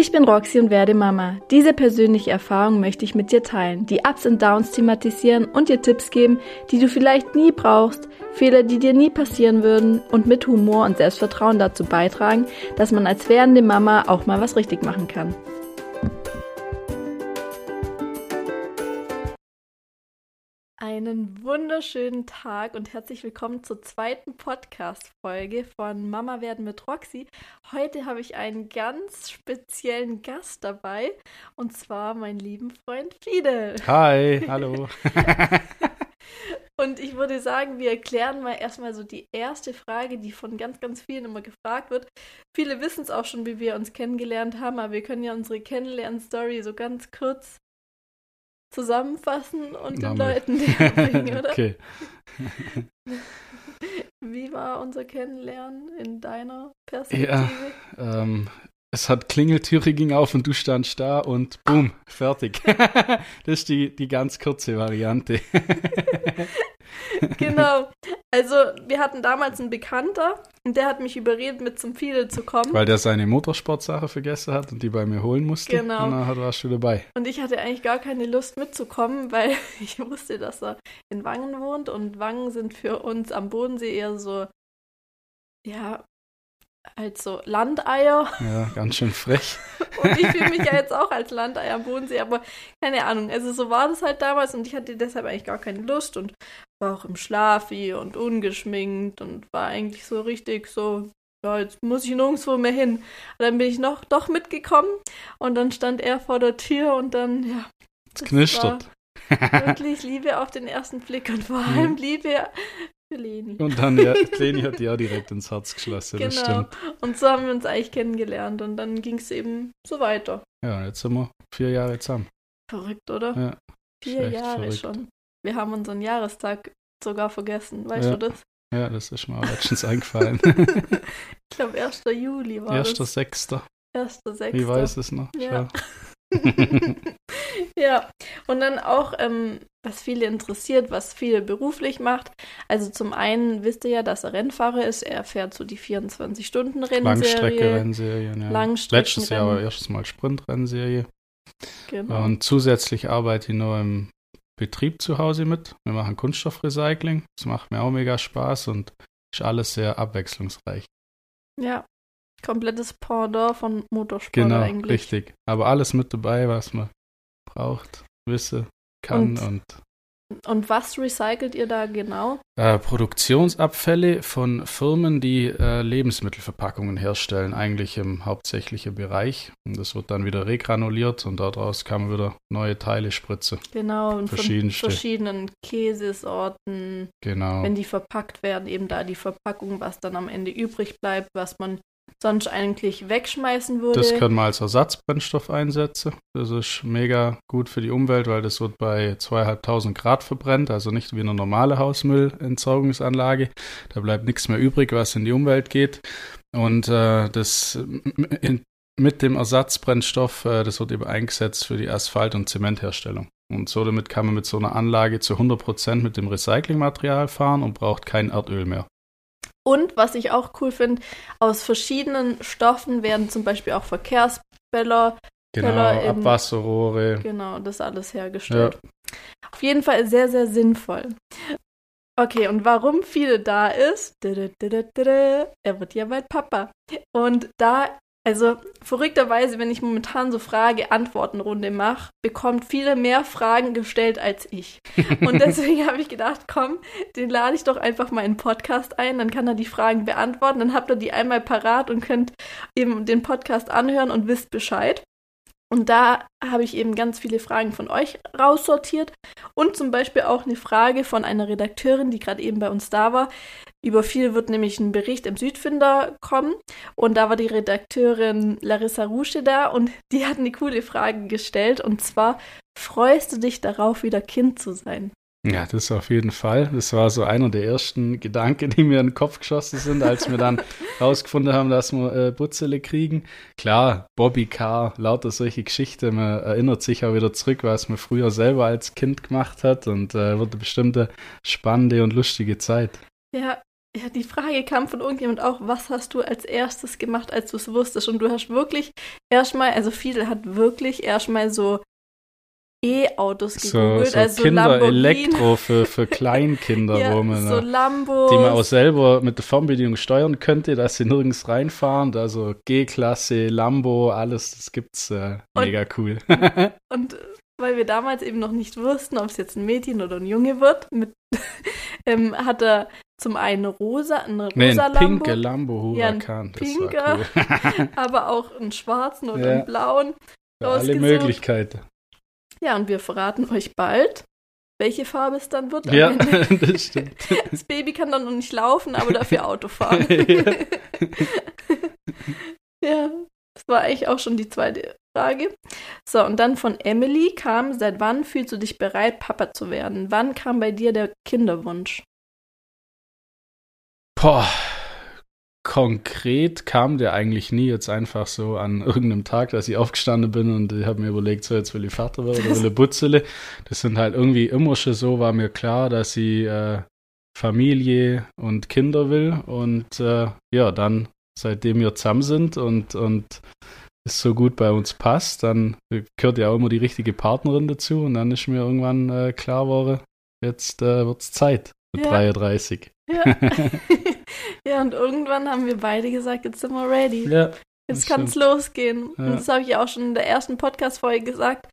Ich bin Roxy und werde Mama. Diese persönliche Erfahrung möchte ich mit dir teilen, die Ups und Downs thematisieren und dir Tipps geben, die du vielleicht nie brauchst, Fehler, die dir nie passieren würden und mit Humor und Selbstvertrauen dazu beitragen, dass man als werdende Mama auch mal was richtig machen kann. Einen wunderschönen Tag und herzlich willkommen zur zweiten Podcast-Folge von Mama werden mit Roxy. Heute habe ich einen ganz speziellen Gast dabei und zwar meinen lieben Freund Fidel. Hi, hallo. und ich würde sagen, wir erklären mal erstmal so die erste Frage, die von ganz, ganz vielen immer gefragt wird. Viele wissen es auch schon, wie wir uns kennengelernt haben, aber wir können ja unsere Kennenlern-Story so ganz kurz zusammenfassen und den Leuten näher bringen, oder? Okay. Wie war unser Kennenlernen in deiner Perspektive? Ja, ähm, es hat Klingeltüre ging auf und du standst da und boom, fertig. das ist die, die ganz kurze Variante. genau. Also, wir hatten damals einen Bekannter und der hat mich überredet, mit zum Fidel zu kommen. Weil der seine Motorsportsache vergessen hat und die bei mir holen musste. Genau. Und dann warst du dabei. Und ich hatte eigentlich gar keine Lust mitzukommen, weil ich wusste, dass er in Wangen wohnt und Wangen sind für uns am Bodensee eher so, ja, als so Landeier. Ja, ganz schön frech. und ich fühle mich ja jetzt auch als Landeier am Bodensee, aber keine Ahnung. Also so war das halt damals und ich hatte deshalb eigentlich gar keine Lust und war auch im Schlafi und ungeschminkt und war eigentlich so richtig so, ja, jetzt muss ich nirgendwo mehr hin. Und dann bin ich noch doch mitgekommen und dann stand er vor der Tür und dann, ja. Es knistert. Wirklich Liebe auf den ersten Blick und vor allem Liebe für Leni. Und dann, ja, Leni hat ja direkt ins Herz geschlossen, genau. das stimmt. Und so haben wir uns eigentlich kennengelernt und dann ging es eben so weiter. Ja, jetzt sind wir vier Jahre zusammen. Verrückt, oder? Ja. Vier Jahre verrückt. schon. Wir haben unseren Jahrestag sogar vergessen, weißt ja. du das? Ja, das ist mir auch letztens eingefallen. ich glaube, 1. Juli war 1. das. 1.6. 1.6. Wie weiß es noch? Ja. ja, und dann auch, ähm, was viele interessiert, was viele beruflich macht. Also zum einen wisst ihr ja, dass er Rennfahrer ist. Er fährt so die 24-Stunden-Rennserie. Langstrecke-Rennserien, ja. Langstrecken Letztes Jahr aber erstes Mal Sprint-Rennserie. Genau. Und zusätzlich arbeite ich noch im Betrieb zu Hause mit. Wir machen Kunststoffrecycling. Das macht mir auch mega Spaß und ist alles sehr abwechslungsreich. Ja, komplettes Pendant von Motorsport genau, eigentlich. richtig. Aber alles mit dabei, was man braucht, wisse, kann und, und und was recycelt ihr da genau? Äh, Produktionsabfälle von Firmen, die äh, Lebensmittelverpackungen herstellen, eigentlich im hauptsächlichen Bereich. Und das wird dann wieder regranuliert und daraus kann man wieder neue Teile spritzen. Genau, und von verschiedenen Käsesorten. Genau. Wenn die verpackt werden, eben da die Verpackung, was dann am Ende übrig bleibt, was man sonst eigentlich wegschmeißen würde. Das können wir als Ersatzbrennstoff einsetzen. Das ist mega gut für die Umwelt, weil das wird bei zweieinhalbtausend Grad verbrennt, also nicht wie eine normale Hausmüllentsorgungsanlage. Da bleibt nichts mehr übrig, was in die Umwelt geht. Und äh, das in, mit dem Ersatzbrennstoff, äh, das wird eben eingesetzt für die Asphalt- und Zementherstellung. Und so damit kann man mit so einer Anlage zu 100% mit dem Recyclingmaterial fahren und braucht kein Erdöl mehr. Und was ich auch cool finde, aus verschiedenen Stoffen werden zum Beispiel auch Verkehrsbälle, genau, Bälle Abwasserrohre. Genau, das alles hergestellt. Ja. Auf jeden Fall sehr, sehr sinnvoll. Okay, und warum viele da ist, er wird ja bald Papa. Und da also verrückterweise, wenn ich momentan so Frage-Antworten-Runde mache, bekommt viele mehr Fragen gestellt als ich. Und deswegen habe ich gedacht, komm, den lade ich doch einfach mal in den Podcast ein, dann kann er die Fragen beantworten, dann habt ihr die einmal parat und könnt eben den Podcast anhören und wisst Bescheid. Und da habe ich eben ganz viele Fragen von euch raussortiert und zum Beispiel auch eine Frage von einer Redakteurin, die gerade eben bei uns da war. Über viel wird nämlich ein Bericht im Südfinder kommen und da war die Redakteurin Larissa Rusche da und die hat eine coole Frage gestellt und zwar, freust du dich darauf, wieder Kind zu sein? Ja, das auf jeden Fall. Das war so einer der ersten Gedanken, die mir in den Kopf geschossen sind, als wir dann rausgefunden haben, dass wir äh, Butzele kriegen. Klar, Bobby Carr, lauter solche Geschichten. Man erinnert sich auch wieder zurück, was man früher selber als Kind gemacht hat und äh, wird eine bestimmte spannende und lustige Zeit. Ja, ja, die Frage kam von irgendjemand auch, was hast du als erstes gemacht, als du es wusstest? Und du hast wirklich erstmal, also viele hat wirklich erstmal so E-Autos gegoogelt, so, so also Kinder-Elektro für, für Kleinkinder, ja, wo man, so äh, Lambos, die man auch selber mit der Fernbedienung steuern könnte, dass sie nirgends reinfahren. Also G-Klasse, Lambo, alles, das gibt's äh, mega cool. Und weil wir damals eben noch nicht wussten, ob es jetzt ein Mädchen oder ein Junge wird, mit, ähm, hat er zum einen rosa, eine rosa nee, ein Lambo, pinke Lambo Ja, ein Huracan, das pinker, cool. aber auch einen schwarzen oder Ja. einen blauen. Alle. Möglichkeiten. Ja, und wir verraten euch bald, welche Farbe es dann wird. Ja, das stimmt. Das Baby kann dann noch nicht laufen, aber dafür Auto fahren. Ja. ja, das war eigentlich auch schon die zweite Frage. So, und dann von Emily kam, seit wann fühlst du dich bereit, Papa zu werden? Wann kam bei dir der Kinderwunsch? Boah, konkret kam der eigentlich nie jetzt einfach so an irgendeinem Tag, dass ich aufgestanden bin und ich habe mir überlegt, so jetzt will ich Vater werden oder will ich Butzele. Das sind halt irgendwie immer schon so, war mir klar, dass ich äh, Familie und Kinder will und äh, ja, dann seitdem wir zusammen sind und, und es so gut bei uns passt, dann gehört ja auch immer die richtige Partnerin dazu und dann ist mir irgendwann äh, klar geworden, jetzt äh, wird's Zeit Ja. 33. Ja. ja, und irgendwann haben wir beide gesagt, jetzt sind wir ready. Ja, Jetzt kann es losgehen. Ja. Und das habe ich auch schon in der ersten Podcast-Folge gesagt.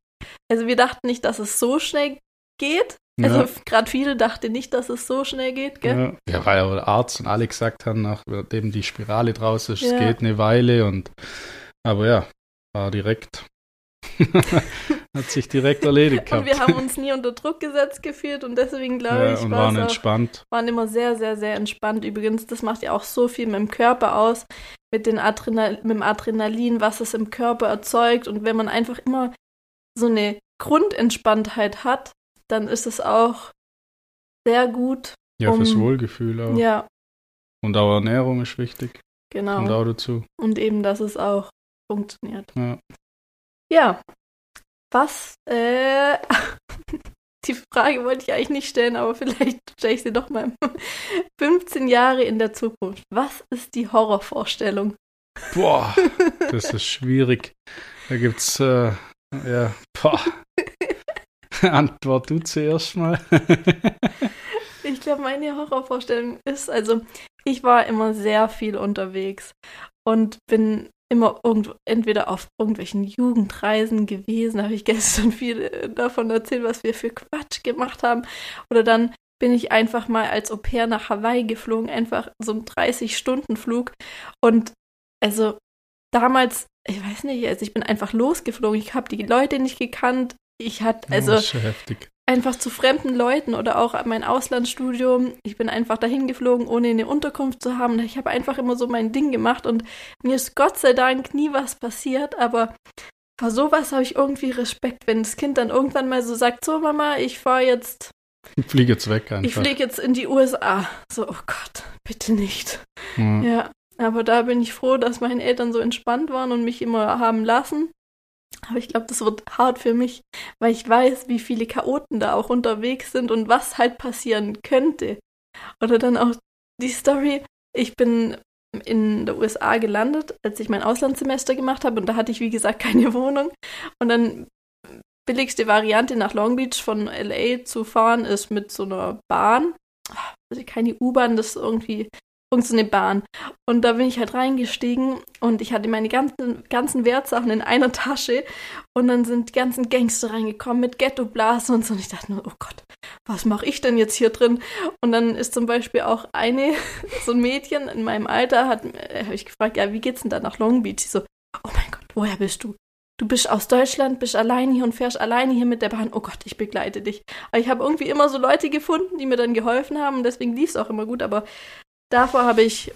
Also wir dachten nicht, dass es so schnell geht. Also ja. gerade viele dachten nicht, dass es so schnell geht, gell? Ja. ja, weil ja der Arzt und alle gesagt haben, nachdem die Spirale draus ist, Ja. es geht eine Weile und aber ja, war direkt. Hat sich direkt erledigt Und gehabt. wir haben uns nie unter Druck gesetzt gefühlt und deswegen glaube ja, ich, und war waren auch, entspannt. waren immer sehr, sehr, sehr entspannt. Übrigens, das macht ja auch so viel mit dem Körper aus, mit, den Adrenal mit dem Adrenalin, was es im Körper erzeugt. Und wenn man einfach immer so eine Grundentspanntheit hat, dann ist es auch sehr gut. Ja, fürs um- Wohlgefühl auch. Ja, Und auch Ernährung ist wichtig. genau. Und auch dazu. Und eben, dass es auch funktioniert. Ja. Ja. Was, äh, die Frage wollte ich eigentlich nicht stellen, aber vielleicht stelle ich sie doch mal. 15 Jahre in der Zukunft. Was ist die Horrorvorstellung? Boah, das ist schwierig. Da gibt's, äh, ja, boah. Antwort du zuerst mal. Ich glaube, meine Horrorvorstellung ist, also ich war immer sehr viel unterwegs und bin immer irgendwo, entweder auf irgendwelchen Jugendreisen gewesen, habe ich gestern viel äh, davon erzählt, was wir für Quatsch gemacht haben. Oder dann bin ich einfach mal als Au pair nach Hawaii geflogen, einfach so ein 30-Stunden-Flug. Und also damals, ich weiß nicht, also ich bin einfach losgeflogen. Ich habe die Leute nicht gekannt. Ich hatte, also das ist heftig. Einfach zu fremden Leuten oder auch mein Auslandsstudium. Ich bin einfach dahin geflogen, ohne eine Unterkunft zu haben. Ich habe einfach immer so mein Ding gemacht und mir ist Gott sei Dank nie was passiert, aber vor sowas habe ich irgendwie Respekt, wenn das Kind dann irgendwann mal so sagt, so Mama, ich fahre jetzt, Ich fliege jetzt weg einfach. ich fliege jetzt in die USA. So, oh Gott, bitte nicht. Ja. Ja, aber da bin ich froh, dass meine Eltern so entspannt waren und mich immer haben lassen. Aber ich glaube, das wird hart für mich, weil ich weiß, wie viele Chaoten da auch unterwegs sind und was halt passieren könnte. Oder dann auch die Story, ich bin in der USA gelandet, als ich mein Auslandssemester gemacht habe und da hatte ich, wie gesagt, keine Wohnung. Und dann billigste Variante nach Long Beach von LA zu fahren ist mit so einer Bahn. Also keine U-Bahn, das irgendwie irgend so eine Bahn. Und da bin ich halt reingestiegen und ich hatte meine ganzen, ganzen Wertsachen in einer Tasche und dann sind die ganzen Gangster reingekommen mit Ghettoblasen und so. Und ich dachte nur, oh Gott, was mache ich denn jetzt hier drin? Und dann ist zum Beispiel auch eine, so ein Mädchen in meinem Alter, hat, äh, habe ich gefragt, ja, wie geht's denn da nach Long Beach? Sie so, oh mein Gott, woher bist du? Du bist aus Deutschland, bist alleine hier und fährst alleine hier mit der Bahn. Oh Gott, ich begleite dich. Aber ich habe irgendwie immer so Leute gefunden, die mir dann geholfen haben und deswegen lief es auch immer gut. Aber davor habe ich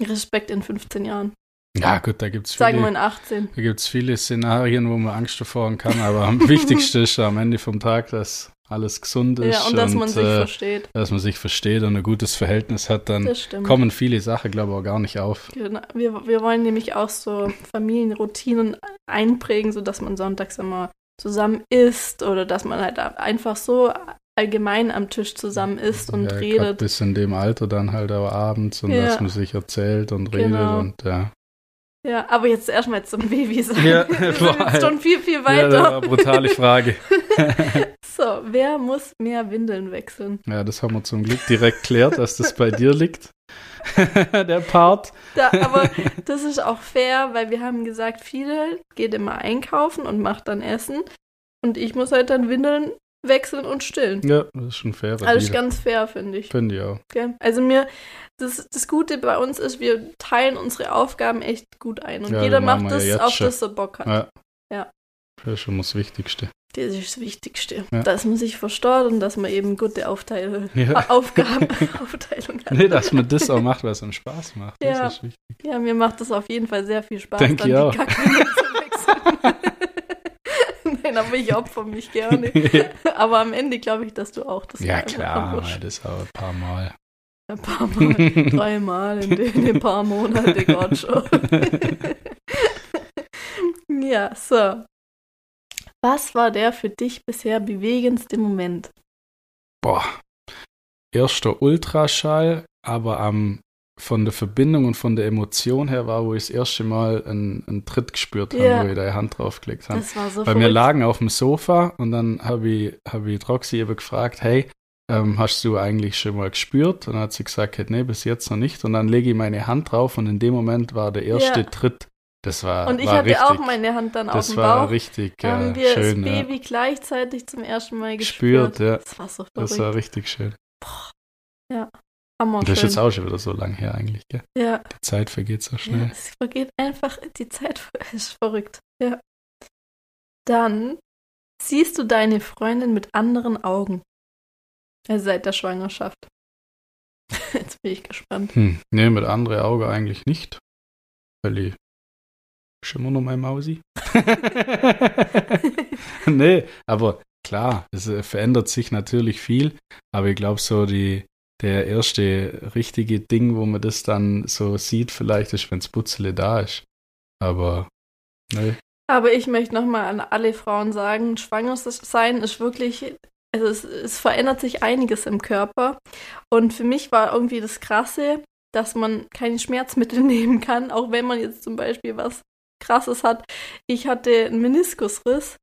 Respekt in 15 Jahren. ja, gut, da gibt's Sagen wir viele, in 18. da gibt's viele Szenarien, wo man Angst davor haben kann, aber am wichtigsten ist am Ende vom Tag, dass alles gesund ist Ja, und dass man sich äh, versteht. dass man sich versteht und ein gutes Verhältnis hat, dann kommen viele Sachen, glaube ich, auch gar nicht auf. Genau. Wir, wir wollen nämlich auch so Familienroutinen einprägen, sodass man sonntags immer zusammen isst oder dass man halt einfach so allgemein am Tisch zusammen isst und ja, redet. Bis in dem Alter dann halt auch abends und Ja. dass man sich erzählt und redet Genau. und ja. Ja, aber jetzt erstmal zum Baby sein. Ja, Wir sind jetzt schon viel, viel Ja, das weiter. war eine brutale Frage. so, wer muss mehr Windeln wechseln? Ja, das haben wir zum Glück direkt klärt, dass das bei dir liegt. Der Part. Da, aber das ist auch fair, weil wir haben gesagt, viele geht immer einkaufen und macht dann Essen. Und ich muss halt dann Windeln wechseln und stillen. Ja, das ist schon fair. Alles ganz fair, finde ich. Finde ich auch. Gell? Also mir, das, das Gute bei uns ist, wir teilen unsere Aufgaben echt gut ein. Und Ja, jeder das macht das, ja auf schon. das er Bock hat. Ja. Ja. Das ist schon das Wichtigste. Das ist das Wichtigste. Ja. Dass man sich verstaut und dass man eben gute Aufteil Ja. Aufgaben, Aufteilung hat. Nee, dass man das auch macht, was einem Spaß macht. Das Ja. ist wichtig. Ja, mir macht das auf jeden Fall sehr viel Spaß, Denk dann ich die auch. Nein, aber ich opfer mich gerne. Aber am Ende glaube ich, dass du auch das ja, klar, das auch ein paar Mal. Ein paar Mal, dreimal in den, in paar Monaten gerade schon. ja, so. Was war der für dich bisher bewegendste Moment? Boah. Erster Ultraschall, aber am von der Verbindung und von der Emotion her war, wo ich das erste Mal einen, einen Tritt gespürt habe, Ja. wo ich da die Hand draufgelegt habe. Das war so Weil wir verrückt. lagen auf dem Sofa und dann habe ich, hab ich Roxy eben gefragt, hey, ähm, hast du eigentlich schon mal gespürt? Und dann hat sie gesagt, nee, bis jetzt noch nicht. Und dann lege ich meine Hand drauf und in dem Moment war der erste Ja. Tritt. Das war, Und ich war hatte richtig, auch meine Hand dann auf das dem war Bauch. richtig Da ja, haben wir schön. das Ja. Baby gleichzeitig zum ersten Mal gespürt. Gespürt, ja. Das war so Das war verrückt. richtig schön. Hammer das ist jetzt auch schon wieder so lang her eigentlich, gell? Ja, Die Zeit vergeht so ja, schnell. es vergeht einfach, die Zeit ist verrückt. Ja. Dann siehst du deine Freundin mit anderen Augen. Also seit der Schwangerschaft. Jetzt bin ich gespannt. Hm. Nee, mit andere Auge eigentlich nicht. Weil ich ist immer noch mein Mausi. nee, aber klar, es verändert sich natürlich viel. Aber ich glaube, so die, der erste richtige Ding, wo man das dann so sieht, vielleicht ist, wenn das Putzele da ist. Aber nee. Aber ich möchte nochmal an alle Frauen sagen, schwanger sein ist wirklich, also es, es verändert sich einiges im Körper. Und für mich war irgendwie das Krasse, dass man keine Schmerzmittel nehmen kann, auch wenn man jetzt zum Beispiel was Krasses hat. Ich hatte einen Meniskusriss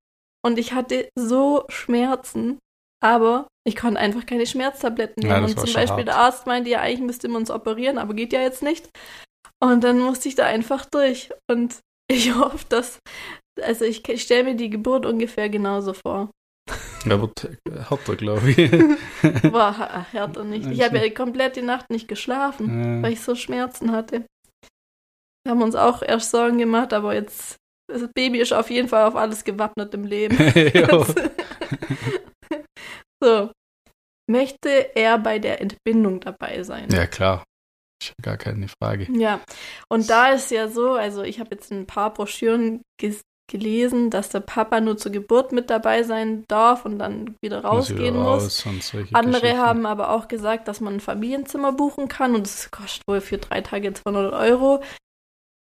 und ich hatte so Schmerzen, aber ich konnte einfach keine Schmerztabletten Ja, nehmen. das und zum Beispiel hart. der Arzt meinte, ja, eigentlich müsste man uns operieren, aber geht ja jetzt nicht. Und dann musste ich da einfach durch. Und ich hoffe, dass, also ich, ich stelle mir die Geburt ungefähr genauso vor. Er wird äh, härter, glaube ich. War härter nicht. Ich habe ja komplett die Nacht nicht geschlafen, weil ja. ich so Schmerzen hatte. Wir haben uns auch erst Sorgen gemacht, aber jetzt, das Baby ist auf jeden Fall auf alles gewappnet im Leben. So. Möchte er bei der Entbindung dabei sein? ja, klar. Ist ja gar keine Frage. Ja, und da ist ja so, also ich habe jetzt ein paar Broschüren gelesen, dass der Papa nur zur Geburt mit dabei sein darf und dann wieder Muss rausgehen muss. raus und solche Andere haben aber auch gesagt, dass man ein Familienzimmer buchen kann und es kostet wohl für drei Tage 200 Euro.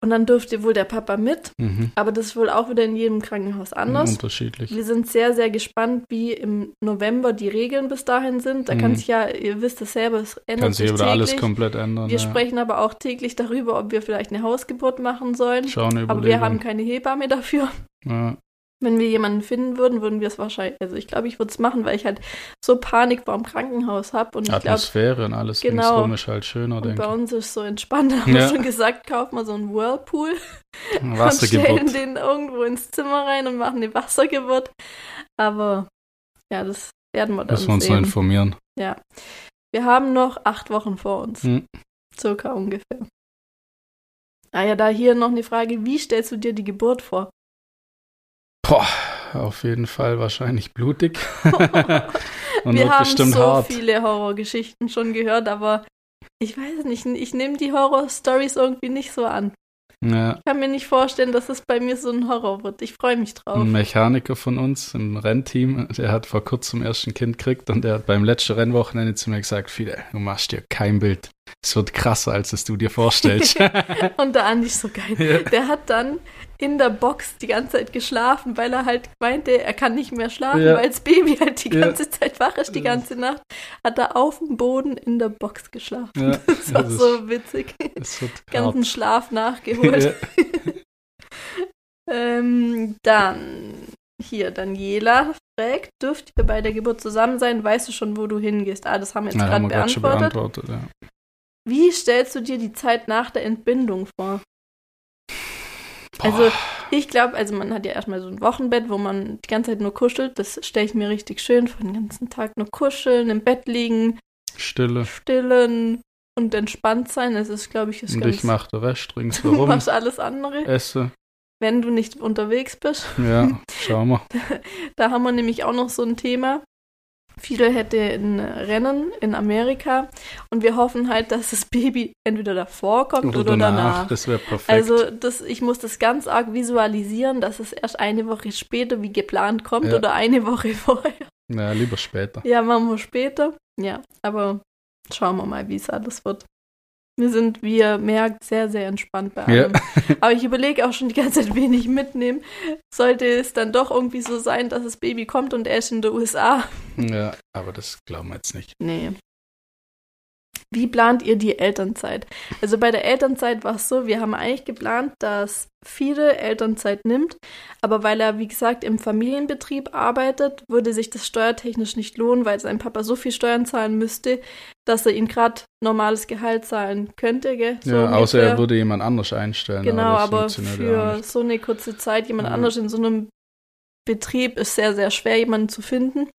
Und dann dürfte wohl der Papa mit, Mhm. aber das ist wohl auch wieder in jedem Krankenhaus anders. Unterschiedlich. Wir sind sehr, sehr gespannt, wie im November die Regeln bis dahin sind. Da kann Mhm. sich ja, ihr wisst es selber, es ändert Kann sich wieder alles täglich. komplett ändern. Wir ja. sprechen aber auch täglich darüber, ob wir vielleicht eine Hausgeburt machen sollen. Schauen Aber wir haben keine Hebamme dafür. ja. Wenn wir jemanden finden würden, würden wir es wahrscheinlich, also ich glaube, ich würde es machen, weil ich halt so Panik vor dem Krankenhaus habe. Und Atmosphäre und alles Genau. ringsrum ist halt schöner, denke bei ich. uns ist es so entspannt. Da haben Ja. wir schon gesagt, kaufen wir so einen Whirlpool und stellen Wassergeburt. den irgendwo ins Zimmer rein und machen eine Wassergeburt. Aber ja, das werden wir dann Müssen wir uns noch informieren. Wir haben noch acht Wochen vor uns. Hm. Circa ungefähr. Ah ja, da hier noch eine Frage. Wie stellst du dir die Geburt vor? Boah, auf jeden Fall wahrscheinlich blutig. und Wir wird haben so hart. viele Horrorgeschichten schon gehört, aber ich weiß nicht, ich nehme die Horror-Stories irgendwie nicht so an. Ja. Ich kann mir nicht vorstellen, dass es bei mir so ein Horror wird. Ich freue mich drauf. Ein Mechaniker von uns im Rennteam, der hat vor kurzem erst ein Kind gekriegt und der hat beim letzten Rennwochenende zu mir gesagt, Fide, du machst dir kein Bild. Es wird krasser, als es du dir vorstellst. Und der Andi ist so geil. Ja. Der hat dann in der Box die ganze Zeit geschlafen, weil er halt meinte, er kann nicht mehr schlafen, Ja. weil das Baby halt die Ja. ganze Zeit wach ist, die ganze Nacht. Hat er auf dem Boden in der Box geschlafen. Ja, Das war das ist- so witzig. Ganzen hart. Schlaf nachgeholt. Ja. Ähm, dann hier, Daniela fragt, dürft ihr bei der Geburt zusammen sein? Weißt du schon, wo du hingehst? Ah, das haben wir jetzt gerade beantwortet. beantwortet. Ja. Wie stellst du dir die Zeit nach der Entbindung vor? Also, ich glaube, also man hat ja erstmal so ein Wochenbett, wo man die ganze Zeit nur kuschelt. Das stelle ich mir richtig schön vor, den ganzen Tag nur kuscheln, im Bett liegen, Stille. stillen und entspannt sein. Das ist, glaube ich, ist Und ganz... ich mache den Rest du ringsherum. machst alles andere, esse. wenn du nicht unterwegs bist. Ja, schauen wir. Da haben wir nämlich auch noch so ein Thema. Fidel hätte ein Rennen in Amerika und wir hoffen halt, dass das Baby entweder davor kommt oder, danach. Das wäre perfekt. Also das, ich muss das ganz arg visualisieren, dass es erst eine Woche später wie geplant kommt Ja. oder eine Woche vorher. ja, lieber später. Ja, machen wir später. Ja, aber schauen wir mal, wie es alles wird. Wir sind, wie ihr merkt, sehr, sehr entspannt bei Ja. allem. Aber ich überlege auch schon die ganze Zeit, wen ich mitnehme. Sollte es dann doch irgendwie so sein, dass das Baby kommt und er ist in der USA. Ja, aber das glauben wir jetzt nicht. Nee. Wie plant ihr die Elternzeit? Also bei der Elternzeit war es so, wir haben eigentlich geplant, dass viele Elternzeit nimmt, aber weil er, wie gesagt, im Familienbetrieb arbeitet, würde sich das steuertechnisch nicht lohnen, weil sein Papa so viel Steuern zahlen müsste, dass er ihm gerade normales Gehalt zahlen könnte, gell? So ja, außer er würde jemand anders einstellen. Genau, aber auch für so eine kurze Zeit jemand Ja. anders in so einem Betrieb ist sehr, sehr schwer, jemanden zu finden.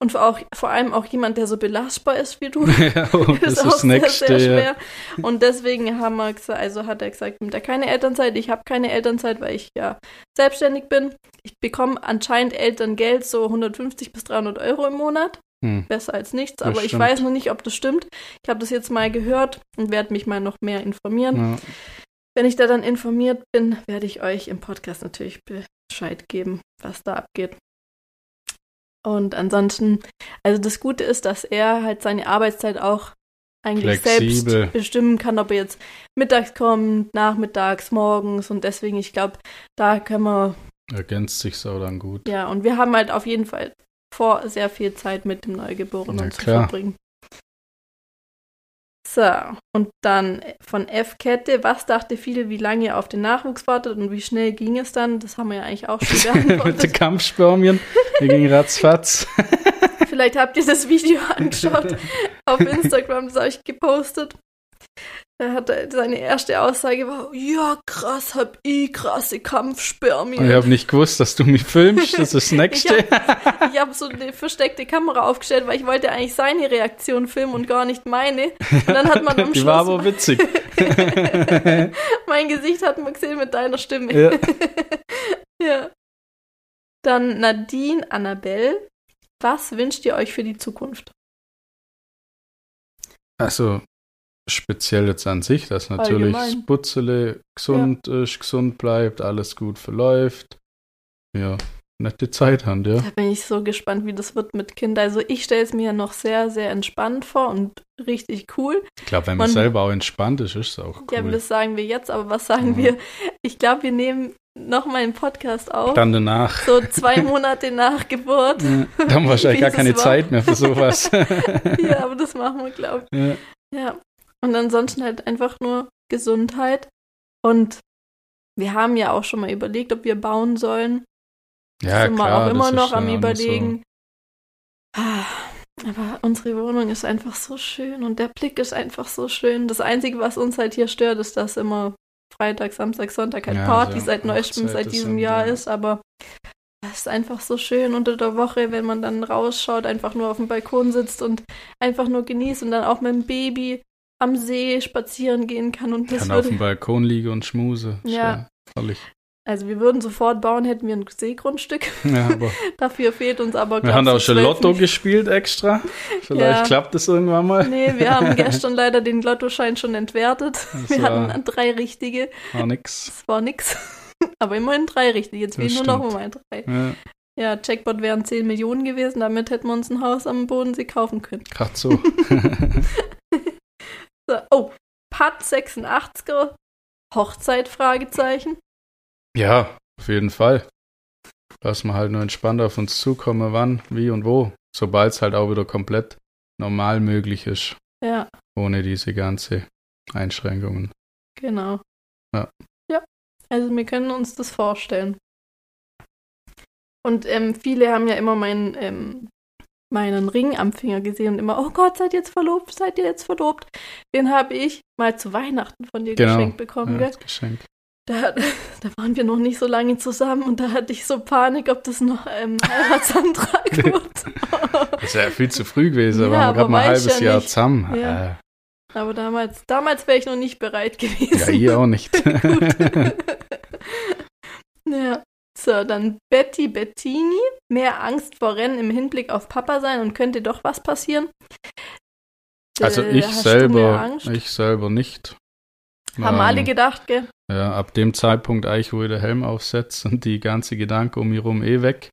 Und vor, auch, vor allem auch jemand, der so belastbar ist wie du. ja, oh, das ist auch das nächste. sehr, sehr ja. schwer. Und deswegen haben wir gesagt, also hat er gesagt, nimmt er keine Elternzeit. Ich habe keine Elternzeit, weil ich ja selbstständig bin. Ich bekomme anscheinend Elterngeld so 150 bis 300 Euro im Monat. Hm. Besser als nichts, Das aber ich weiß noch nicht, ob das stimmt. Ich habe das jetzt mal gehört und werde mich mal noch mehr informieren. Ja. Wenn ich da dann informiert bin, werde ich euch im Podcast natürlich Bescheid geben, was da abgeht. Und ansonsten, also das Gute ist, dass er halt seine Arbeitszeit auch eigentlich Flexibel. selbst bestimmen kann, ob er jetzt mittags kommt, nachmittags, morgens und deswegen, ich glaube, da können wir, Ergänzt sich so dann gut. ja, und wir haben halt auf jeden Fall vor, sehr viel Zeit mit dem Neugeborenen Na zu klar. verbringen. So, und dann von F-Kette, was dachte viele, wie lange ihr auf den Nachwuchs wartet und wie schnell ging es dann? Das haben wir ja eigentlich auch schon Mit den beantwortet. Kampfspermien. Die ging ratzfatz. Vielleicht habt ihr das Video angeschaut auf Instagram, das habe ich gepostet. Er, seine erste Aussage war, ja krass, hab ich krasse Kampfspermien. Ich habe nicht gewusst, dass du mich filmst. Das ist das Nächste. Ich habe so eine versteckte Kamera aufgestellt, weil ich wollte eigentlich seine Reaktion filmen und gar nicht meine. Und dann hat man am Die war Schluss aber witzig. mein Gesicht hat man gesehen mit deiner Stimme. ja. Ja. Dann Nadine Annabelle. Was wünscht ihr euch für die Zukunft? Also speziell jetzt an sich, dass natürlich Allgemein. das Butzele gesund ist, gesund bleibt, alles gut verläuft. Ja, nette Zeit haben, ja. Da bin ich so gespannt, wie das wird mit Kindern. Also ich stelle es mir ja noch sehr, sehr entspannt vor und richtig cool. Ich glaube, wenn man, Man- selber auch entspannt ist, ist es auch Ja, cool. das sagen wir jetzt, aber was sagen Ja. wir? Ich glaube, wir nehmen nochmal einen Podcast auf. Dann danach. so zwei Monate nach Geburt. Ja, da haben wir wahrscheinlich gar keine war. Zeit mehr für sowas. Ja, aber das machen wir, glaube ich. ja. Ja. Und ansonsten halt einfach nur Gesundheit. Und wir haben ja auch schon mal überlegt, ob wir bauen sollen. Ja, sind klar. wir auch immer noch am Überlegen. Ah, Aber unsere Wohnung ist einfach so schön und der Blick ist einfach so schön. Das Einzige, was uns halt hier stört, ist, dass immer Freitag, Samstag, Sonntag halt Ja, Party so seit neuestem, seit diesem Jahr ja. ist. Aber es ist einfach so schön unter der Woche, wenn man dann rausschaut, einfach nur auf dem Balkon sitzt und einfach nur genießt und dann auch mit dem Baby am See spazieren gehen kann. Und das Kann auf würde, dem Balkon liegen und schmuse. Ist Ja. Herrlich. also wir würden sofort bauen, hätten wir ein Seegrundstück. Ja, aber Dafür fehlt uns aber wir haben auch schon 12 Lotto gespielt extra. Vielleicht Ja. klappt es irgendwann mal. Nee, wir haben gestern leider den Lottoschein schon entwertet. Das Wir hatten drei richtige. War nix. Das war nix. Aber immerhin drei richtige. Jetzt Das fehlen nur noch mal drei. Ja, Ja, Jackpot wären 10 Millionen gewesen. Damit hätten wir uns ein Haus am Bodensee kaufen können. Gerade so. Oh, Pat 86er. Hochzeit? Fragezeichen. Ja, auf jeden Fall. Lass mal halt nur entspannt auf uns zukommen, wann, wie und wo. Sobald es halt auch wieder komplett normal möglich ist. Ja. Ohne diese ganze Einschränkungen. Genau. Ja. Ja, also wir können uns das vorstellen. Und ähm, viele haben ja immer meinen, ähm, meinen Ring am Finger gesehen und immer, oh Gott, seid ihr jetzt verlobt, seid ihr jetzt verlobt. Den habe ich mal zu Weihnachten von dir Genau. geschenkt bekommen, Ja? Geschenk. Da, da waren wir noch nicht so lange zusammen und da hatte ich so Panik, ob das noch ähm, Heiratsantrag wird. Das ist ja viel zu früh gewesen, Ja, aber gerade mal ein halbes ja Jahr nicht. zusammen. Ja. Aber damals, damals wäre ich noch nicht bereit Äh, gewesen. ja, ihr auch nicht. Ja. So, dann Betty Bettini. Mehr Angst vor Rennen im Hinblick auf Papa sein und könnte doch was passieren. also Äh, ich hast selber, ich selber nicht. Haben Ähm, alle gedacht, gell? Ja, ab dem Zeitpunkt eigentlich, wo ich den Helm aufsetze und die ganze Gedanke um mich rum eh weg.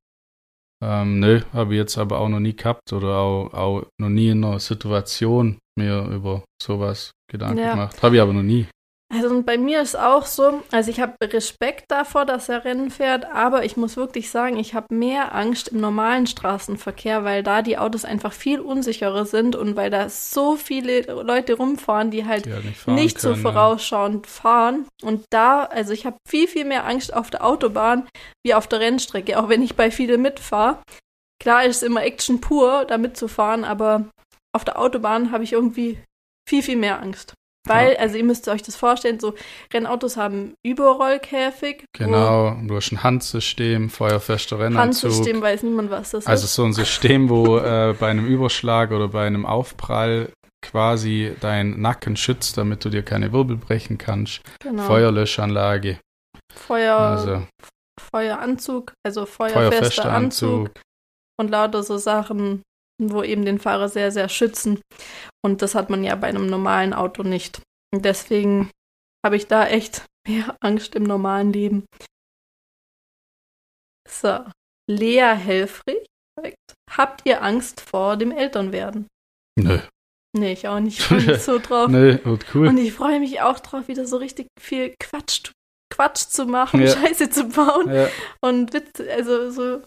Ähm, nö, habe ich jetzt aber auch noch nie gehabt oder auch, auch noch nie in einer Situation mir über sowas Gedanken Ja. gemacht. Habe ich aber noch nie. Also und bei mir ist auch so, also ich habe Respekt davor, dass er Rennen fährt, aber ich muss wirklich sagen, ich habe mehr Angst im normalen Straßenverkehr, weil da die Autos einfach viel unsicherer sind und weil da so viele Leute rumfahren, die halt Die halt nicht nicht so können, ja. vorausschauend fahren. Und da, also ich habe viel, viel mehr Angst auf der Autobahn wie auf der Rennstrecke, auch wenn ich bei viele mitfahre. Klar ist es immer Action pur, da mitzufahren, aber auf der Autobahn habe ich irgendwie viel, viel mehr Angst. Weil, Ja. also ihr müsst euch das vorstellen, so Rennautos haben Überrollkäfig. Genau, du hast ein Handsystem, feuerfester Rennanzug. Handsystem weiß niemand, was das Also ist. so ein System, wo äh, bei einem Überschlag oder bei einem Aufprall quasi dein Nacken schützt, damit du dir keine Wirbel brechen kannst. Genau. Feuerlöschanlage. Feuer, Also Feueranzug, also feuerfester feuerfester Anzug. Anzug. und lauter so Sachen, wo eben den Fahrer sehr, sehr schützen. Und das hat man ja bei einem normalen Auto nicht. Und deswegen habe ich da echt mehr Angst im normalen Leben. So, Lea Helfrich fragt, habt ihr Angst vor dem Elternwerden? Nö, Nee, ich auch nicht. Ich freue mich so drauf. nö, wird cool. Und ich freue mich auch drauf, wieder so richtig viel Quatsch, Quatsch zu machen, Ja. Scheiße zu bauen Ja, und Witze, also so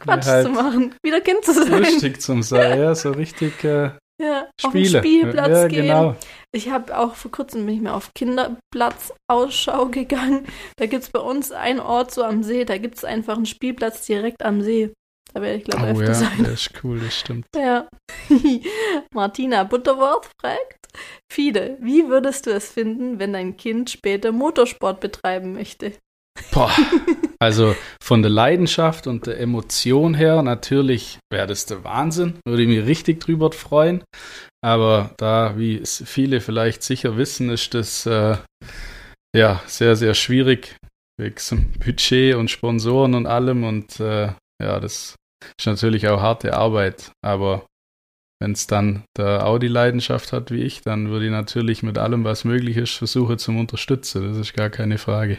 Quatsch halt zu machen, wieder Kind zu sein. lustig zum Sein, ja, so richtig äh, Ja, auf den Spiele. Spielplatz ja, gehen. genau. Ich habe auch vor kurzem bin ich mal auf Kinderplatz-Ausschau gegangen. Da gibt es bei uns einen Ort so am See, da gibt es einfach einen Spielplatz direkt am See. Da werde ich glaube Oh öfter ja, sein. das ist cool, das stimmt. Ja. Martina Butterworth fragt, Fide, wie würdest du es finden, wenn dein Kind später Motorsport betreiben möchte? Boah, also von der Leidenschaft und der Emotion her, natürlich wäre das der Wahnsinn, würde ich mich richtig drüber freuen. Aber da, wie viele vielleicht sicher wissen, ist das äh, ja sehr, sehr schwierig wegen Budget und Sponsoren und allem. Und äh, ja, das ist natürlich auch harte Arbeit. Aber wenn es dann der Audi Leidenschaft hat wie ich, dann würde ich natürlich mit allem, was möglich ist, versuchen zum Unterstützen. Das ist gar keine Frage.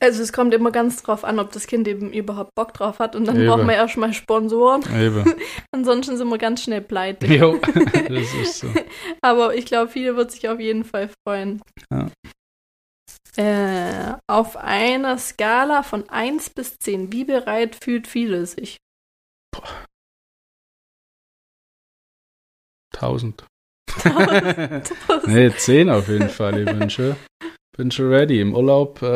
Also es kommt immer ganz drauf an, ob das Kind eben überhaupt Bock drauf hat und dann Eben. brauchen wir erstmal Sponsoren. Eben. Ansonsten sind wir ganz schnell pleite. Jo, das ist so. Aber ich glaube, viele wird sich auf jeden Fall freuen. Ja. Äh, auf einer Skala von 1 bis 10, wie bereit fühlt viele sich? Tausend. nee, zehn auf jeden Fall. Ich bin schon, bin schon ready. Im Urlaub äh,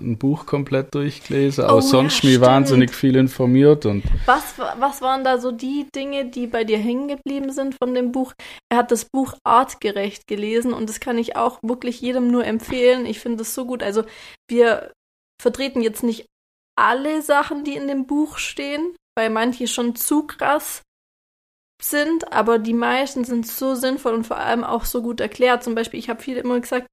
ein Buch komplett durchgelesen, auch Oh, sonst ja, mich wahnsinnig viel informiert und Was, wa- was waren da so die Dinge, die bei dir hängen geblieben sind von dem Buch? Er hat das Buch artgerecht gelesen und das kann ich auch wirklich jedem nur empfehlen. Ich finde es so gut. Also wir vertreten jetzt nicht alle Sachen, die in dem Buch stehen, weil manche schon zu krass sind, aber die meisten sind so sinnvoll und vor allem auch so gut erklärt. Zum Beispiel, ich habe viele immer gesagt,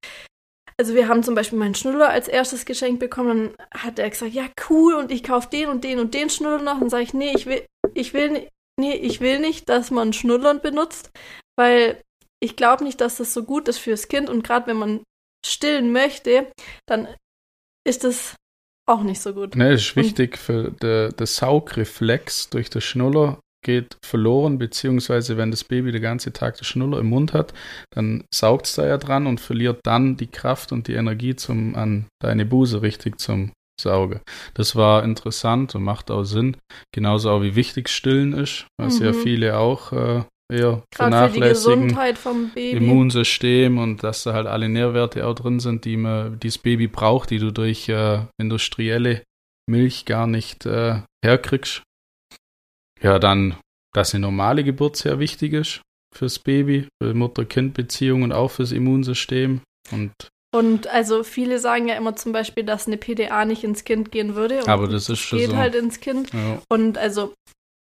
also wir haben zum Beispiel meinen Schnuller als erstes Geschenk bekommen, dann hat er gesagt, ja cool und ich kaufe den und den und den Schnuller noch. Dann sage ich, nee, ich will, ich will, nee, ich will nicht, dass man Schnullern benutzt, weil ich glaube nicht, dass das so gut ist fürs Kind und gerade wenn man stillen möchte, dann ist das auch nicht so gut. ne, ist wichtig für den der Saugreflex durch den Schnuller geht verloren, beziehungsweise wenn das Baby den ganzen Tag den Schnuller im Mund hat, dann saugt es da ja dran und verliert dann die Kraft und die Energie zum an deine Buse richtig zum Saugen. Das war interessant und macht auch Sinn. Genauso auch wie wichtig Stillen ist, was mhm. ja viele auch äh, eher vernachlässigen. Immunsystem und dass da halt alle Nährwerte auch drin sind, die man, das Baby braucht, die du durch äh, industrielle Milch gar nicht äh, herkriegst. Ja, dann, dass eine normale Geburt sehr wichtig ist fürs Baby, für Mutter-Kind-Beziehungen und auch fürs Immunsystem. Und, und also viele sagen ja immer zum Beispiel, dass eine PDA nicht ins Kind gehen würde. aber das ist schon geht so. halt ins Kind. Ja. Und also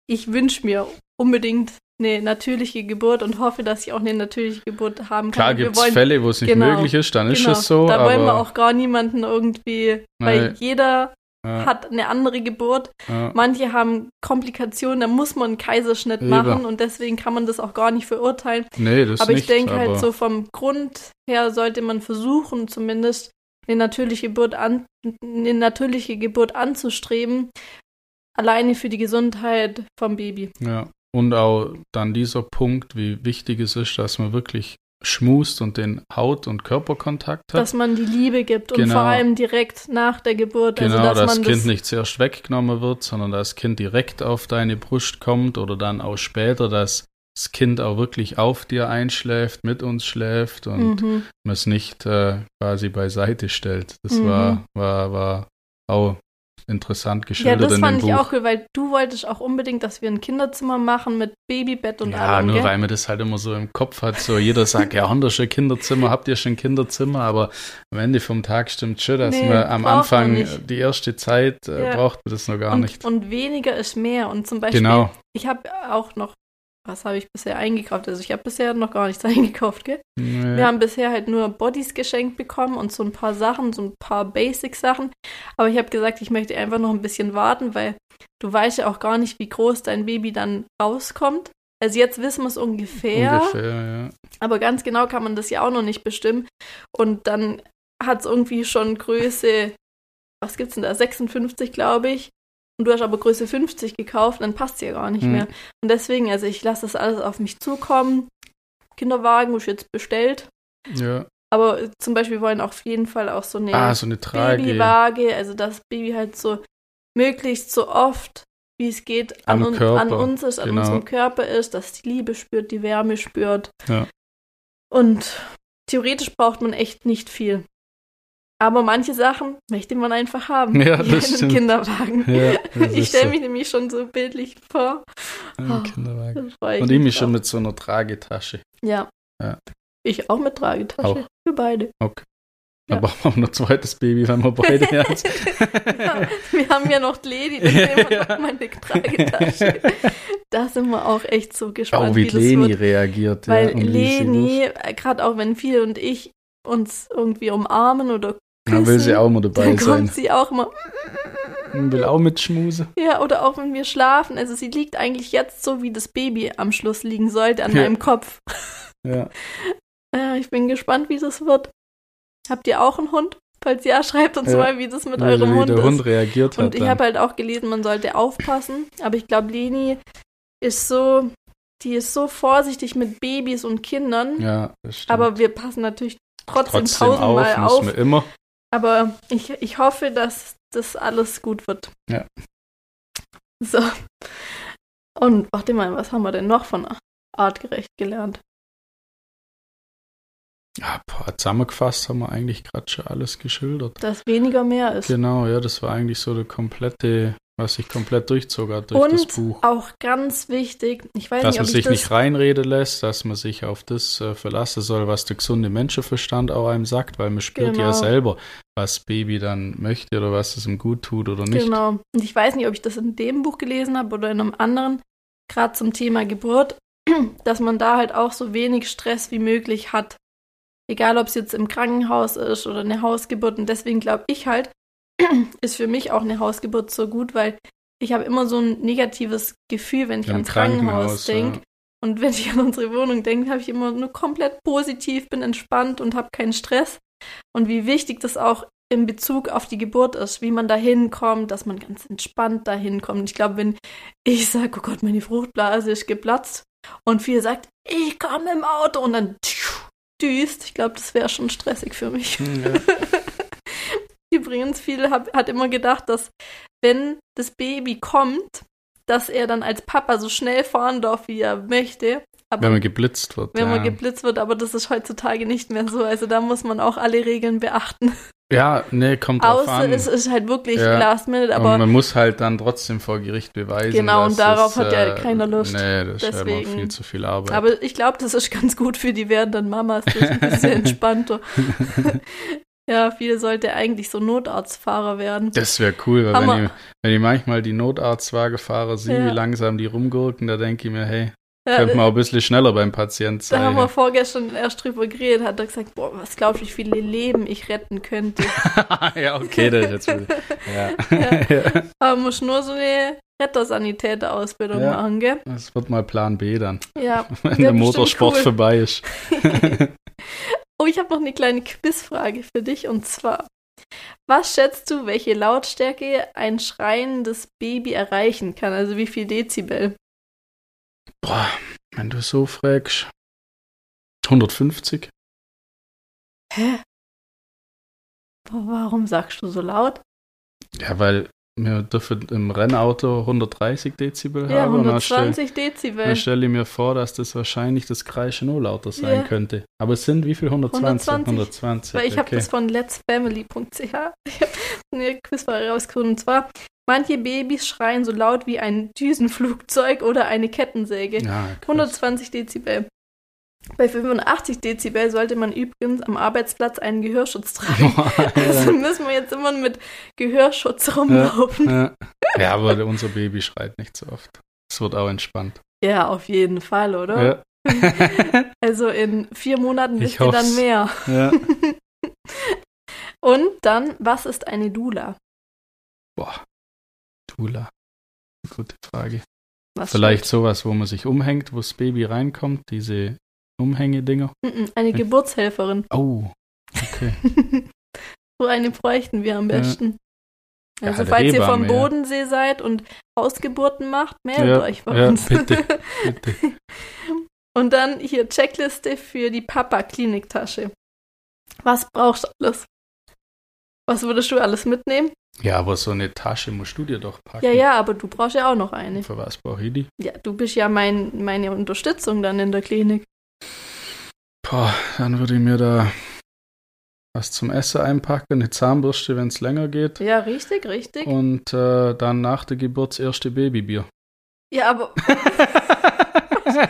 ich wünsche mir unbedingt eine natürliche Geburt und hoffe, dass ich auch eine natürliche Geburt haben kann. Klar gibt es Fälle, wo es nicht genau, möglich ist, dann genau, ist es so. Da wollen wir auch gar niemanden irgendwie, weil jeder ja. hat eine andere Geburt. Ja. Manche haben Komplikationen, da muss man einen Kaiserschnitt Eben. machen und deswegen kann man das auch gar nicht verurteilen. Nee, das aber nicht, ich denke halt so vom Grund her sollte man versuchen, zumindest eine natürliche Geburt, an, eine natürliche Geburt anzustreben, alleine für die Gesundheit vom Baby. Ja. Und auch dann dieser Punkt, wie wichtig es ist, dass man wirklich schmust und den Haut- und Körperkontakt hat. Dass man die Liebe gibt genau. und vor allem direkt nach der Geburt. Also genau, also, dass, dass das Kind nicht zuerst weggenommen wird, sondern das Kind direkt auf deine Brust kommt oder dann auch später, dass das Kind auch wirklich auf dir einschläft, mit uns schläft und mhm. man es nicht äh, quasi beiseite stellt. Das mhm. war, war, war auch interessant geschildert. Ja, das fand ich Buch. auch cool, weil du wolltest auch unbedingt, dass wir ein Kinderzimmer machen mit Babybett und ja, allem. Ja, nur gell? weil man das halt immer so im Kopf hat. So jeder sagt, ja, haben schon Kinderzimmer, habt ihr schon Kinderzimmer? Aber am Ende vom Tag stimmt schon, dass nee, man am Anfang die erste Zeit äh, ja. braucht man das noch gar und, nicht. Und weniger ist mehr. Und zum Beispiel, genau. ich habe auch noch was habe ich bisher eingekauft? Also ich habe bisher noch gar nichts eingekauft, gell? Nee. Wir haben bisher halt nur Bodies geschenkt bekommen und so ein paar Sachen, so ein paar Basic-Sachen. Aber ich habe gesagt, ich möchte einfach noch ein bisschen warten, weil du weißt ja auch gar nicht, wie groß dein Baby dann rauskommt. Also jetzt wissen wir es ungefähr. Ungefähr, ja. Aber ganz genau kann man das ja auch noch nicht bestimmen. Und dann hat es irgendwie schon Größe, was gibt's denn da? 56, glaube ich und du hast aber Größe 50 gekauft, dann passt sie ja gar nicht mhm. mehr. Und deswegen, also ich lasse das alles auf mich zukommen. Kinderwagen ist jetzt bestellt. Ja. Aber zum Beispiel wollen auch auf jeden Fall auch so eine, ah, so eine. Babywaage, also das Baby halt so möglichst so oft, wie es geht, an, un an uns ist, an genau. unserem Körper ist, dass die Liebe spürt, die Wärme spürt. Ja. Und theoretisch braucht man echt nicht viel. Aber manche Sachen möchte man einfach haben. Ja, das stimmt. Kinderwagen. Ja, ich stelle mich nämlich schon so bildlich vor. Ein oh, Kinderwagen. Und ich mich schon mit so einer Tragetasche. Ja. ja. Ich auch mit Tragetasche. Auch. Für beide. Okay. Ja. Aber auch noch ein zweites Baby, wenn wir beide haben. ja, wir haben ja noch Lady, dann nehmen wir noch meine Tragetasche. Da sind wir auch echt so gespannt, auch wie, wie Leni reagiert. Weil ja, Leni, gerade auch wenn viel und ich uns irgendwie umarmen oder. Dann will sie auch immer dabei dann sein. kommt sie auch immer. Will auch mit Schmuse. Ja, oder auch wenn wir schlafen. Also sie liegt eigentlich jetzt so, wie das Baby am Schluss liegen sollte, an ja. meinem Kopf. Ja. ja. Ich bin gespannt, wie das wird. Habt ihr auch einen Hund? Falls ja, schreibt uns ja. mal, wie das mit ja, eurem Hund ist. der Hund reagiert hat. Und ich habe halt auch gelesen, man sollte aufpassen. Aber ich glaube, Leni ist so, die ist so vorsichtig mit Babys und Kindern. Ja, das stimmt. Aber wir passen natürlich trotzdem, trotzdem tausendmal auf. auf. immer. Aber ich, ich hoffe, dass das alles gut wird. Ja. So. Und warte mal, was haben wir denn noch von artgerecht gelernt? Ja, boah, zusammengefasst haben wir eigentlich gerade schon alles geschildert. Dass weniger mehr ist. Genau, ja, das war eigentlich so der komplette was sich komplett durchzog hat durch und das Buch. auch ganz wichtig, ich weiß dass nicht, man sich nicht reinreden lässt, dass man sich auf das äh, verlassen soll, was der gesunde Menschenverstand auch einem sagt, weil man spürt genau. ja selber, was Baby dann möchte oder was es ihm gut tut oder nicht. Genau. Und ich weiß nicht, ob ich das in dem Buch gelesen habe oder in einem anderen, gerade zum Thema Geburt, dass man da halt auch so wenig Stress wie möglich hat. Egal, ob es jetzt im Krankenhaus ist oder eine Hausgeburt. Und deswegen glaube ich halt, ist für mich auch eine Hausgeburt so gut, weil ich habe immer so ein negatives Gefühl, wenn ich ans Krankenhaus, Krankenhaus denke. Ja. Und wenn ich an unsere Wohnung denke, habe ich immer nur komplett positiv, bin entspannt und habe keinen Stress. Und wie wichtig das auch in Bezug auf die Geburt ist, wie man da hinkommt, dass man ganz entspannt da hinkommt. Ich glaube, wenn ich sage, oh Gott, meine Fruchtblase ist geplatzt und viel sagt, ich komme im Auto und dann düst, ich glaube, das wäre schon stressig für mich. Hm, ja. Übrigens, viele hab, hat immer gedacht, dass wenn das Baby kommt, dass er dann als Papa so schnell fahren darf, wie er möchte. Aber wenn man geblitzt wird. Wenn ja. man geblitzt wird, aber das ist heutzutage nicht mehr so. Also da muss man auch alle Regeln beachten. Ja, nee, kommt drauf Außer an. es ist halt wirklich ja. last minute, aber. Und man muss halt dann trotzdem vor Gericht beweisen. Genau, und darauf es, hat ja äh, keiner Lust. Nee, das Deswegen. ist ja viel zu viel Arbeit. Aber ich glaube, das ist ganz gut für die werdenden Mamas. Das ist ein bisschen entspannter. Ja, viele sollte eigentlich so Notarztfahrer werden. Das wäre cool, weil wenn ich, wenn ich manchmal die Notarztwagenfahrer sehe, ja. wie langsam die rumgurken, da denke ich mir, hey, ja, könnte man auch ein bisschen schneller beim Patienten sein. Da haben wir vorgestern erst drüber geredet, hat er gesagt, boah, was glaubst du, wie viele Leben ich retten könnte. ja, okay, das ist jetzt ja. ja. Aber muss nur so eine Rettersanitäter-Ausbildung ja, machen, gell? Das wird mal Plan B dann. Ja. Wenn der Motorsport cool. vorbei ist. Oh, ich habe noch eine kleine Quizfrage für dich und zwar: Was schätzt du, welche Lautstärke ein schreiendes Baby erreichen kann? Also wie viel Dezibel? Boah, wenn du so fragst. 150? Hä? Warum sagst du so laut? Ja, weil wir dürfen im Rennauto 130 Dezibel ja, haben. 120 stell, Dezibel. Dann stelle ich mir vor, dass das wahrscheinlich das Kreischen nur lauter sein ja. könnte. Aber es sind wie viel? 120? 120. 120 Weil ich okay. habe das von letsfamily.ch. Ich habe eine Quizfrage rausgefunden. Und zwar, manche Babys schreien so laut wie ein Düsenflugzeug oder eine Kettensäge. Ja, 120 Dezibel. Bei 85 Dezibel sollte man übrigens am Arbeitsplatz einen Gehörschutz tragen. also müssen wir jetzt immer mit Gehörschutz rumlaufen. Ja, ja. ja, aber unser Baby schreit nicht so oft. Es wird auch entspannt. Ja, auf jeden Fall, oder? Ja. also in vier Monaten wisst ihr dann mehr. Ja. Und dann, was ist eine Dula? Boah, Dula. Gute Frage. Was Vielleicht steht? sowas, wo man sich umhängt, wo das Baby reinkommt, diese Umhängedinger? Eine Geburtshelferin. Oh, okay. so eine bräuchten wir am besten. Ja. Also, ja, falls ihr vom Bodensee ja. seid und Hausgeburten macht, meldet euch bei uns. Bitte, bitte. und dann hier Checkliste für die Papa-Kliniktasche. Was brauchst du alles? Was würdest du alles mitnehmen? Ja, aber so eine Tasche musst du dir doch packen. Ja, ja, aber du brauchst ja auch noch eine. Für was brauche ich die? Ja, du bist ja mein, meine Unterstützung dann in der Klinik. Boah, dann würde ich mir da was zum Essen einpacken, eine Zahnbürste, wenn es länger geht. Ja, richtig, richtig. Und äh, dann nach der Geburt das erste Babybier. Ja, aber. er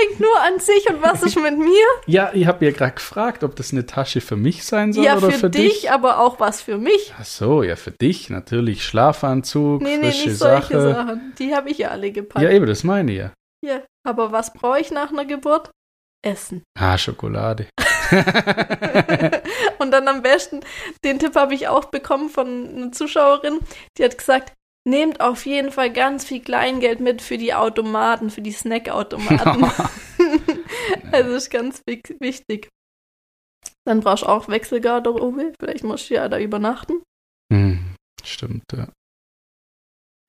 denkt nur an sich und was ist mit mir? Ja, ich habe ja gerade gefragt, ob das eine Tasche für mich sein soll ja, oder für, für dich. dich. aber auch was für mich. Ach so, ja, für dich natürlich. Schlafanzug, nee, nee, frische nicht solche Sache. Sachen. Die habe ich ja alle gepackt. Ja, eben, das meine ich ja. Ja, aber was brauche ich nach einer Geburt? Essen. Ah, Schokolade. und dann am besten, den Tipp habe ich auch bekommen von einer Zuschauerin, die hat gesagt, nehmt auf jeden Fall ganz viel Kleingeld mit für die Automaten, für die Snackautomaten. also ist ganz wichtig. Dann brauchst du auch Wechselgarderobe, vielleicht musst du ja da übernachten. Hm, stimmt, ja.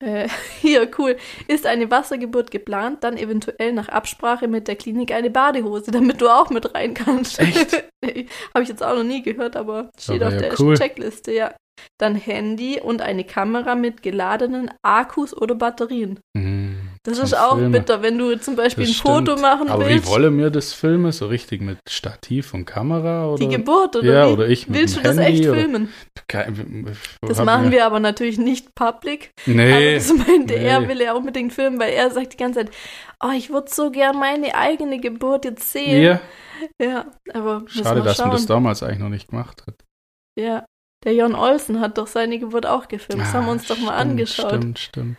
Äh, hier, cool. Ist eine Wassergeburt geplant, dann eventuell nach Absprache mit der Klinik eine Badehose, damit du auch mit rein kannst. Echt? Habe ich jetzt auch noch nie gehört, aber steht aber auf ja der cool. Checkliste, ja. Dann Handy und eine Kamera mit geladenen Akkus oder Batterien. Mhm. Das ist auch Filme. bitter, wenn du zum Beispiel das ein Foto stimmt. machen Aber willst. Aber wie wolle mir das filmen? So richtig mit Stativ und Kamera? Oder? Die Geburt, oder Ja, wie? oder ich mit Willst du das Handy, echt filmen? Kein, das machen wir aber natürlich nicht public. Nee. Aber das meinte nee. er, will er unbedingt filmen, weil er sagt die ganze Zeit, oh, ich würde so gern meine eigene Geburt jetzt sehen. Ja. Ja, aber Schade, dass man das damals eigentlich noch nicht gemacht hat. Ja, der Jon Olsen hat doch seine Geburt auch gefilmt. Das ah, haben wir uns doch mal angeschaut. Stimmt, stimmt.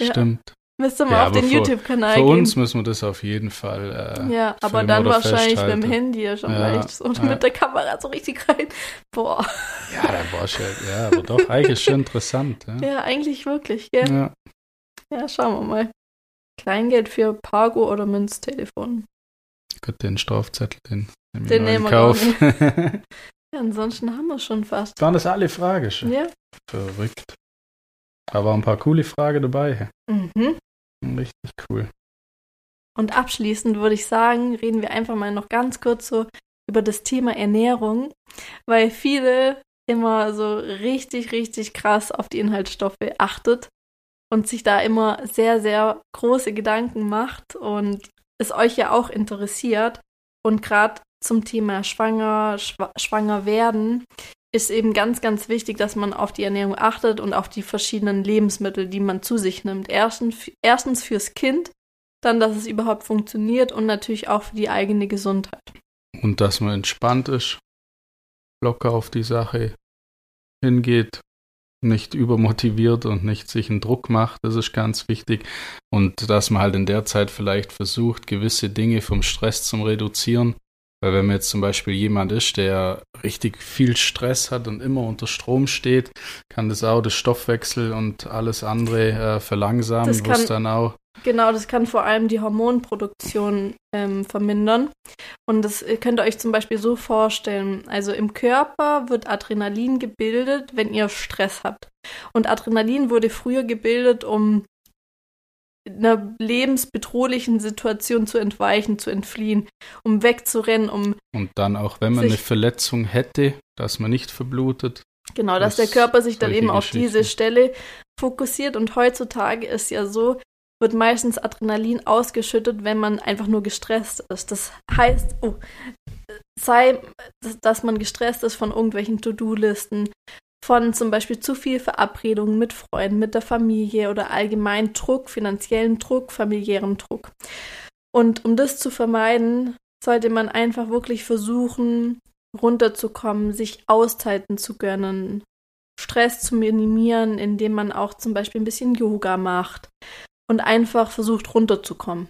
Ja. Stimmt. Müsste mal ja, auf den YouTube-Kanal gehen. Für uns müssen wir das auf jeden Fall. Äh, ja, aber dann wahrscheinlich mit dem Handy ja schon ja, leicht. Und ja. mit der Kamera so richtig rein. Boah. Ja, dann war es ja, ja, aber doch, eigentlich schon interessant. Ja, ja eigentlich wirklich, gell? Ja. Ja, schauen wir mal. Kleingeld für Pago oder Münztelefon. Gut, den Strafzettel, den, den nehmen wir Kauf. Ja, ansonsten haben wir schon fast. Waren das alle Fragen schon? Ja. Verrückt. Da waren ein paar coole Fragen dabei. Mhm. Richtig cool. Und abschließend würde ich sagen, reden wir einfach mal noch ganz kurz so über das Thema Ernährung, weil viele immer so richtig, richtig krass auf die Inhaltsstoffe achtet und sich da immer sehr, sehr große Gedanken macht und es euch ja auch interessiert. Und gerade zum Thema Schwanger, schwa Schwanger werden ist eben ganz, ganz wichtig, dass man auf die Ernährung achtet und auf die verschiedenen Lebensmittel, die man zu sich nimmt. Erstens, erstens fürs Kind, dann, dass es überhaupt funktioniert und natürlich auch für die eigene Gesundheit. Und dass man entspannt ist, locker auf die Sache hingeht, nicht übermotiviert und nicht sich einen Druck macht, das ist ganz wichtig. Und dass man halt in der Zeit vielleicht versucht, gewisse Dinge vom Stress zu reduzieren. Weil wenn man jetzt zum Beispiel jemand ist, der richtig viel Stress hat und immer unter Strom steht, kann das auch das Stoffwechsel und alles andere äh, verlangsamen, was dann auch Genau, das kann vor allem die Hormonproduktion ähm, vermindern. Und das könnt ihr euch zum Beispiel so vorstellen. Also im Körper wird Adrenalin gebildet, wenn ihr Stress habt. Und Adrenalin wurde früher gebildet, um einer lebensbedrohlichen Situation zu entweichen, zu entfliehen, um wegzurennen, um. Und dann auch, wenn man eine Verletzung hätte, dass man nicht verblutet. Genau, dass das der Körper sich dann eben auf diese Stelle fokussiert. Und heutzutage ist ja so, wird meistens Adrenalin ausgeschüttet, wenn man einfach nur gestresst ist. Das heißt, oh, sei, dass man gestresst ist von irgendwelchen To-Do-Listen, von zum Beispiel zu viel Verabredungen mit Freunden, mit der Familie oder allgemein Druck, finanziellen Druck, familiären Druck. Und um das zu vermeiden, sollte man einfach wirklich versuchen, runterzukommen, sich Auszeiten zu gönnen, Stress zu minimieren, indem man auch zum Beispiel ein bisschen Yoga macht und einfach versucht runterzukommen.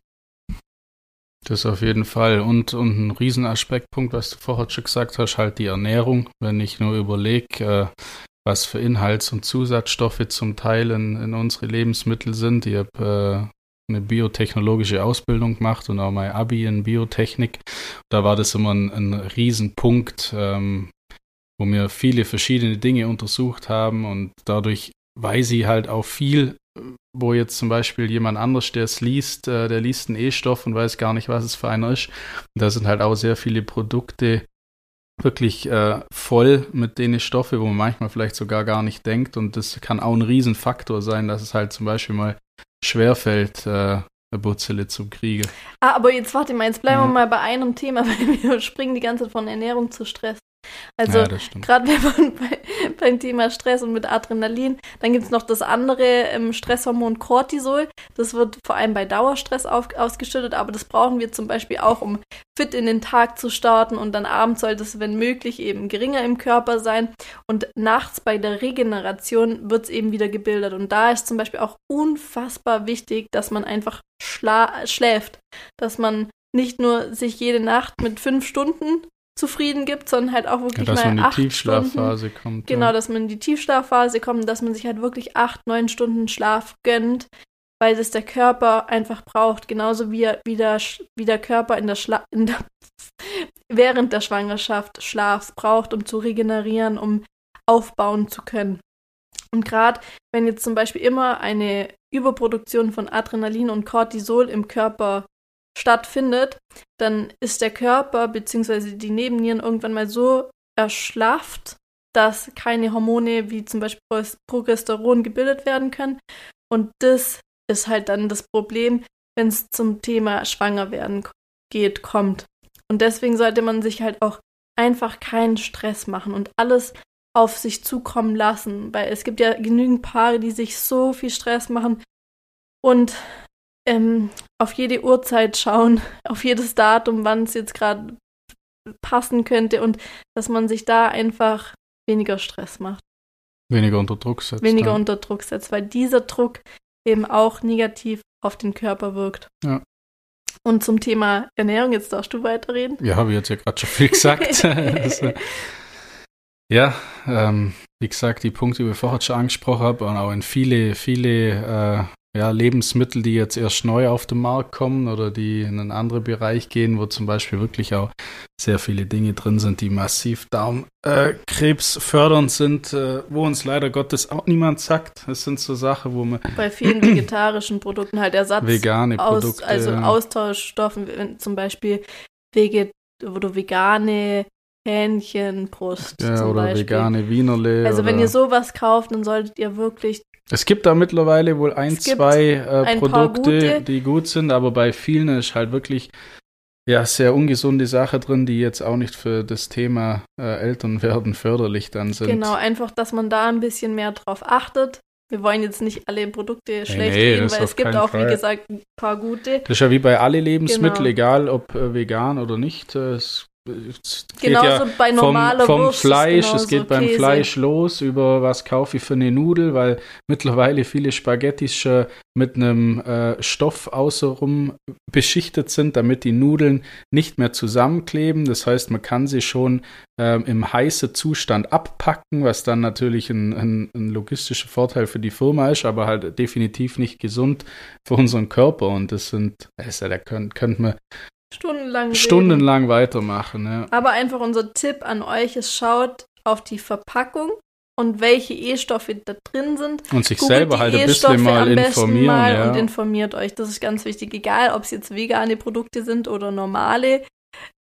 Das auf jeden Fall. Und, und ein Riesenaspektpunkt, was du vorher schon gesagt hast, halt die Ernährung. Wenn ich nur überlege, äh, was für Inhalts- und Zusatzstoffe zum Teil in, in unsere Lebensmittel sind. Ich habe äh, eine biotechnologische Ausbildung gemacht und auch mein Abi in Biotechnik. Da war das immer ein, ein Riesenpunkt, ähm, wo wir viele verschiedene Dinge untersucht haben und dadurch weiß ich halt auch viel wo jetzt zum Beispiel jemand anders, der es liest, äh, der liest einen E-Stoff und weiß gar nicht, was es für einer ist. Und da sind halt auch sehr viele Produkte wirklich äh, voll mit den Stoffe, wo man manchmal vielleicht sogar gar nicht denkt. Und das kann auch ein Riesenfaktor sein, dass es halt zum Beispiel mal schwerfällt, äh, eine Burzelle zu kriegen. Ah, aber jetzt warte mal, jetzt bleiben mhm. wir mal bei einem Thema, weil wir springen die ganze Zeit von Ernährung zu Stress. Also ja, gerade wenn man bei, beim Thema Stress und mit Adrenalin, dann gibt es noch das andere ähm, Stresshormon Cortisol. Das wird vor allem bei Dauerstress auf, ausgeschüttet, aber das brauchen wir zum Beispiel auch, um fit in den Tag zu starten und dann abends sollte es, wenn möglich, eben geringer im Körper sein. Und nachts bei der Regeneration wird es eben wieder gebildet. Und da ist zum Beispiel auch unfassbar wichtig, dass man einfach schläft, dass man nicht nur sich jede Nacht mit fünf Stunden zufrieden gibt, sondern halt auch wirklich ja, dass mal man in die Tiefschlafphase Stunden, kommt. Genau, ja. dass man in die Tiefschlafphase kommt, dass man sich halt wirklich acht, neun Stunden Schlaf gönnt, weil es der Körper einfach braucht, genauso wie, wie, der, wie der Körper in der, Schla in der während der Schwangerschaft Schlaf braucht, um zu regenerieren, um aufbauen zu können. Und gerade wenn jetzt zum Beispiel immer eine Überproduktion von Adrenalin und Cortisol im Körper stattfindet, dann ist der Körper bzw. die Nebennieren irgendwann mal so erschlafft, dass keine Hormone wie zum Beispiel Progesteron gebildet werden können. Und das ist halt dann das Problem, wenn es zum Thema Schwangerwerden geht, kommt. Und deswegen sollte man sich halt auch einfach keinen Stress machen und alles auf sich zukommen lassen, weil es gibt ja genügend Paare, die sich so viel Stress machen und ähm, auf jede Uhrzeit schauen, auf jedes Datum, wann es jetzt gerade passen könnte und dass man sich da einfach weniger Stress macht. Weniger unter Druck setzt. Weniger ja. unter Druck setzt, weil dieser Druck eben auch negativ auf den Körper wirkt. Ja. Und zum Thema Ernährung, jetzt darfst du weiterreden. Ja, habe ich jetzt ja gerade schon viel gesagt. also, ja, ähm, wie gesagt, die Punkte, die wir vorher schon angesprochen haben, und auch in viele, viele äh, ja, Lebensmittel, die jetzt erst neu auf den Markt kommen oder die in einen anderen Bereich gehen, wo zum Beispiel wirklich auch sehr viele Dinge drin sind, die massiv Darmkrebs äh, fördernd sind, äh, wo uns leider Gottes auch niemand sagt. Das sind so Sachen, wo man bei vielen vegetarischen Produkten halt Ersatz vegane aus, Produkte, also ja. Austauschstoffen, zum Beispiel Veget oder vegane Hähnchenbrust ja, zum oder Beispiel. vegane Wienerle. Also wenn ihr sowas kauft, dann solltet ihr wirklich Es gibt da mittlerweile wohl ein, zwei äh, ein Produkte, gute. die gut sind, aber bei vielen ist halt wirklich ja sehr ungesunde Sache drin, die jetzt auch nicht für das Thema äh, Elternwerden förderlich dann sind. genau einfach, dass man da ein bisschen mehr drauf achtet. Wir wollen jetzt nicht alle Produkte schlecht nee, reden, weil es gibt auch, Fall. wie gesagt, ein paar gute. Das ist ja wie bei alle Lebensmitteln, Genau. egal ob äh, vegan oder nicht. äh, Es, Genauso ja bei vom, normaler vom Wurst. ist Fleisch, es geht beim Käse. Fleisch los, über was kaufe ich für eine Nudel, weil mittlerweile viele Spaghettis schon mit einem äh, Stoff außenrum beschichtet sind, damit die Nudeln nicht mehr zusammenkleben. Das heißt, man kann sie schon ähm, im heißen Zustand abpacken, was dann natürlich ein, ein, ein logistischer Vorteil für die Firma ist, aber halt definitiv nicht gesund für unseren Körper. Und das sind, also da könnte könnt man Stundenlang. reden. stundenlang weitermachen. Ja. Aber einfach unser Tipp an euch ist, schaut auf die Verpackung und welche E-Stoffe da drin sind. Und sich Googelt selber halt ein bisschen mal am besten informieren. mal ja. und informiert euch. Das ist ganz wichtig. Egal, ob es jetzt vegane Produkte sind oder normale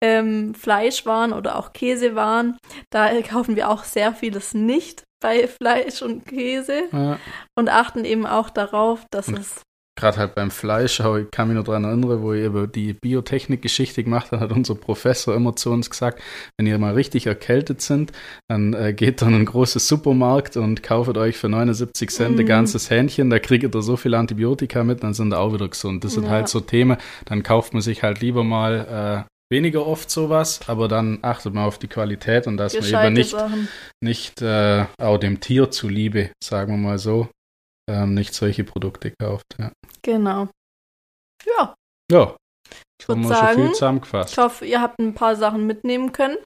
ähm, Fleischwaren oder auch Käsewaren. Da kaufen wir auch sehr vieles nicht bei Fleisch und Käse ja. und achten eben auch darauf, dass es Gerade halt beim Fleisch, aber ich kann mich noch daran erinnern, wo ihr über die Biotechnik-Geschichte gemacht habt, hat unser Professor immer zu uns gesagt, wenn ihr mal richtig erkältet sind, dann äh, geht dann in einen großen Supermarkt und kauft euch für 79 Cent ein Mm. ganzes Hähnchen, da kriegt ihr so viel Antibiotika mit, dann sind ihr auch wieder gesund. Das sind Ja. halt so Themen, dann kauft man sich halt lieber mal äh, weniger oft sowas, aber dann achtet man auf die Qualität und dass man eben nicht Sachen. nicht äh, auch dem Tier zuliebe, sagen wir mal so, ähm, nicht solche Produkte kauft. Ja, Genau. Ja, ja ich würde sagen, ich hoffe, ihr habt ein paar Sachen mitnehmen können.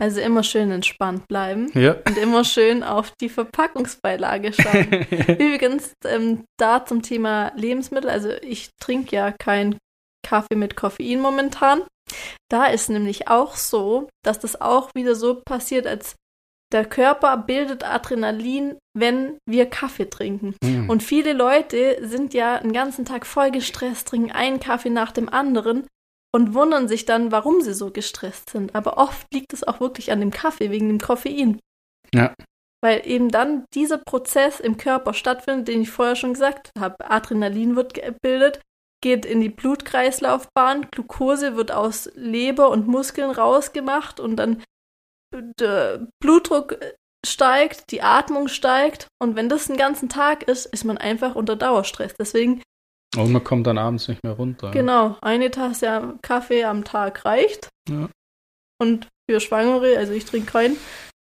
Also immer schön entspannt bleiben Ja. und immer schön auf die Verpackungsbeilage schauen. Übrigens, ähm, da zum Thema Lebensmittel, also ich trinke ja keinen Kaffee mit Koffein momentan. Da ist nämlich auch so, dass das auch wieder so passiert, als der Körper bildet Adrenalin, wenn wir Kaffee trinken. Hm. Und viele Leute sind ja den ganzen Tag voll gestresst, trinken einen Kaffee nach dem anderen und wundern sich dann, warum sie so gestresst sind. Aber oft liegt es auch wirklich an dem Kaffee, wegen dem Koffein. Ja. Weil eben dann dieser Prozess im Körper stattfindet, den ich vorher schon gesagt habe. Adrenalin wird gebildet, geht in die Blutkreislaufbahn, Glucose wird aus Leber und Muskeln rausgemacht und dann der Blutdruck steigt, die Atmung steigt und wenn das den ganzen Tag ist, ist man einfach unter Dauerstress. Deswegen, Und man kommt dann abends nicht mehr runter. genau, eine Tasse Kaffee am Tag reicht. Ja. Und für Schwangere, also ich trinke keinen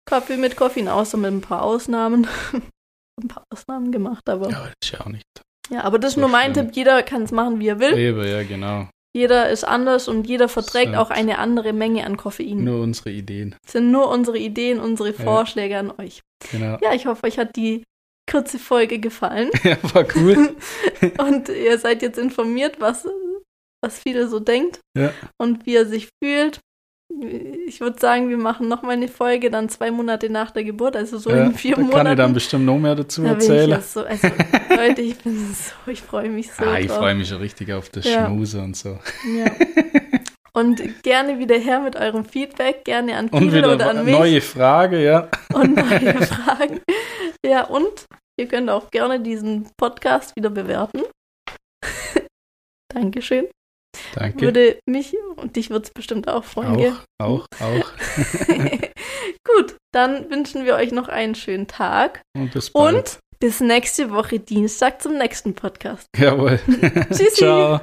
Kaffee mit Koffein, außer mit ein paar Ausnahmen. ein paar Ausnahmen gemacht, aber Ja, aber das ist ja auch nicht. ja, aber das ist So nur mein schlimm. Tipp. Jeder kann es machen, wie er will. Eben, ja, genau. Jeder ist anders und jeder verträgt auch eine andere Menge an Koffein. Nur unsere Ideen. Das sind nur unsere Ideen, unsere Vorschläge an euch. Genau. Ja, ich hoffe, euch hat die kurze Folge gefallen. Ja, war cool. und ihr seid jetzt informiert, was, was viele so denkt Ja. und wie er sich fühlt. Ich würde sagen, wir machen noch mal eine Folge dann zwei Monate nach der Geburt, also so ja, in vier da Monaten. kann ich dann bestimmt noch mehr dazu Da ich erzählen. jetzt so, also, Leute, ich bin so, ich freue mich so ah, ich freue mich schon richtig auf das Ja. Schmuse und so. Ja. Und gerne wieder her mit eurem Feedback, gerne an wieder oder an mich neue Frage, ja. und neue Fragen. Ja, und ihr könnt auch gerne diesen Podcast wieder bewerten. Dankeschön. Danke. Würde mich und dich wird es bestimmt auch freuen, gell? auch, auch, auch. Gut, dann wünschen wir euch noch einen schönen Tag Und bis bald. und bis nächste Woche Dienstag zum nächsten Podcast. Jawohl. Tschüssi. Ciao.